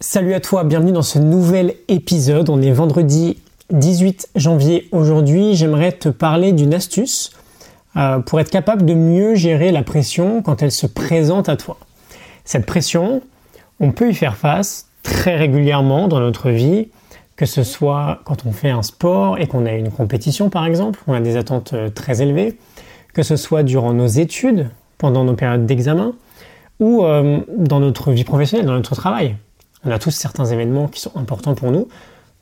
Salut à toi, bienvenue dans ce nouvel épisode. On est vendredi 18 janvier aujourd'hui. J'aimerais te parler d'une astuce euh, pour être capable de mieux gérer la pression quand elle se présente à toi. Cette pression, on peut y faire face très régulièrement dans notre vie, que ce soit quand on fait un sport et qu'on a une compétition par exemple, on a des attentes euh, très élevées, que ce soit durant nos études, pendant nos périodes d'examen, ou euh, dans notre vie professionnelle, dans notre travail. On a tous certains événements qui sont importants pour nous,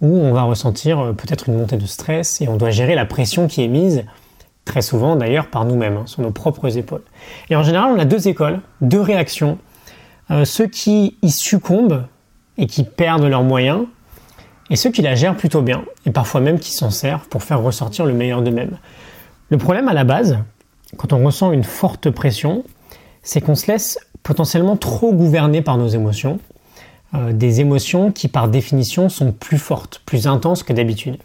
où on va ressentir euh, peut-être une montée de stress et on doit gérer la pression qui est mise, très souvent d'ailleurs par nous-mêmes, hein, sur nos propres épaules. Et en général, on a deux écoles, deux réactions. Euh, ceux qui y succombent et qui perdent leurs moyens, et ceux qui la gèrent plutôt bien, et parfois même qui s'en servent pour faire ressortir le meilleur d'eux-mêmes. Le problème à la base, quand on ressent une forte pression, c'est qu'on se laisse potentiellement trop gouverner par nos émotions, euh, des émotions qui par définition sont plus fortes, plus intenses que d'habitude.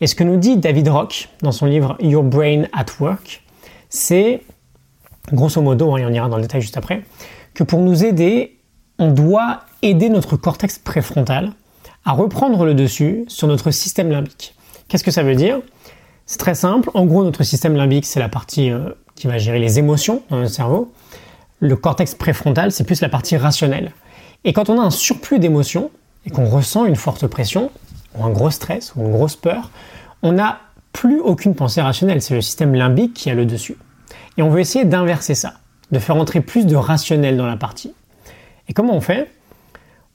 Et ce que nous dit David Rock dans son livre Your Brain at Work, c'est, grosso modo, hein, et on ira dans le détail juste après, que pour nous aider, on doit aider notre cortex préfrontal à reprendre le dessus sur notre système limbique. Qu'est-ce que ça veut dire? C'est très simple. En gros, notre système limbique, c'est la partie euh, qui va gérer les émotions dans notre cerveau. Le cortex préfrontal, c'est plus la partie rationnelle. Et quand on a un surplus d'émotions et qu'on ressent une forte pression, ou un gros stress, ou une grosse peur, on n'a plus aucune pensée rationnelle. C'est le système limbique qui a le dessus. Et on veut essayer d'inverser ça, de faire entrer plus de rationnel dans la partie. Et comment on fait?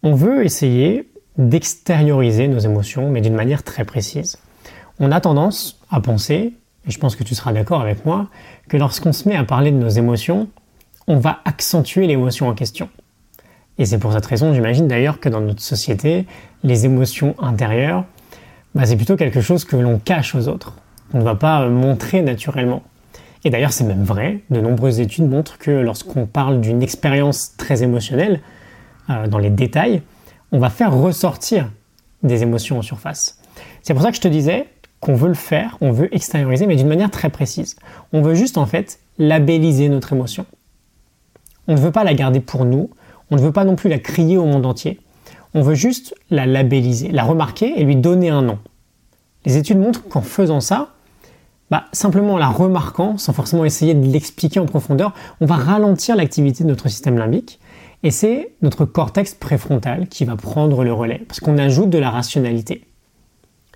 On veut essayer d'extérioriser nos émotions, mais d'une manière très précise. On a tendance à penser, et je pense que tu seras d'accord avec moi, que lorsqu'on se met à parler de nos émotions, on va accentuer l'émotion en question. Et c'est pour cette raison, j'imagine d'ailleurs, que dans notre société, les émotions intérieures, bah, c'est plutôt quelque chose que l'on cache aux autres. On ne va pas montrer naturellement. Et d'ailleurs, c'est même vrai. De nombreuses études montrent que lorsqu'on parle d'une expérience très émotionnelle, euh, dans les détails, on va faire ressortir des émotions en surface. C'est pour ça que je te disais qu'on veut le faire, on veut extérioriser, mais d'une manière très précise. On veut juste en fait labelliser notre émotion. On ne veut pas la garder pour nous, on ne veut pas non plus la crier au monde entier. On veut juste la labelliser, la remarquer et lui donner un nom. Les études montrent qu'en faisant ça, bah, simplement en la remarquant, sans forcément essayer de l'expliquer en profondeur, on va ralentir l'activité de notre système limbique. Et c'est notre cortex préfrontal qui va prendre le relais, parce qu'on ajoute de la rationalité.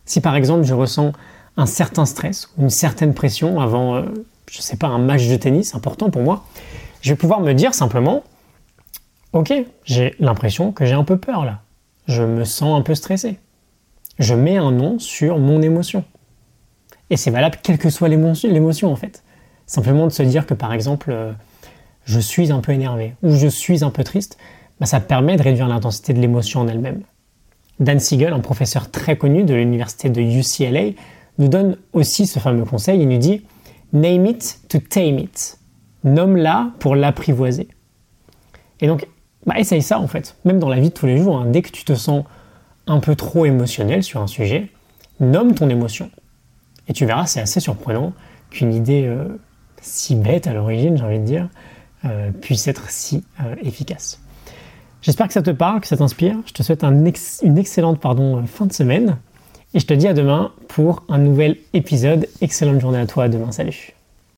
Si par exemple je ressens un certain stress ou une certaine pression avant, euh, je ne sais pas, un match de tennis important pour moi, je vais pouvoir me dire simplement, Ok, j'ai l'impression que j'ai un peu peur là. Je me sens un peu stressé. Je mets un nom sur mon émotion. Et c'est valable quelle que soit l'émotion en fait. Simplement de se dire que par exemple, euh, je suis un peu énervé ou je suis un peu triste, bah, ça permet de réduire l'intensité de l'émotion en elle-même. Dan Siegel, un professeur très connu de l'université de UCLA, nous donne aussi ce fameux conseil. Il nous dit Name it to tame it. Nomme-la pour l'apprivoiser. Et donc, bah, essaye ça en fait, même dans la vie de tous les jours. Hein. Dès que tu te sens un peu trop émotionnel sur un sujet, nomme ton émotion. Et tu verras, c'est assez surprenant qu'une idée euh, si bête à l'origine, j'ai envie de dire, euh, puisse être si euh, efficace. J'espère que ça te parle, que ça t'inspire. Je te souhaite une excellente pardon, fin de semaine. Et je te dis à demain pour un nouvel épisode. Excellente journée à toi. Demain. Salut.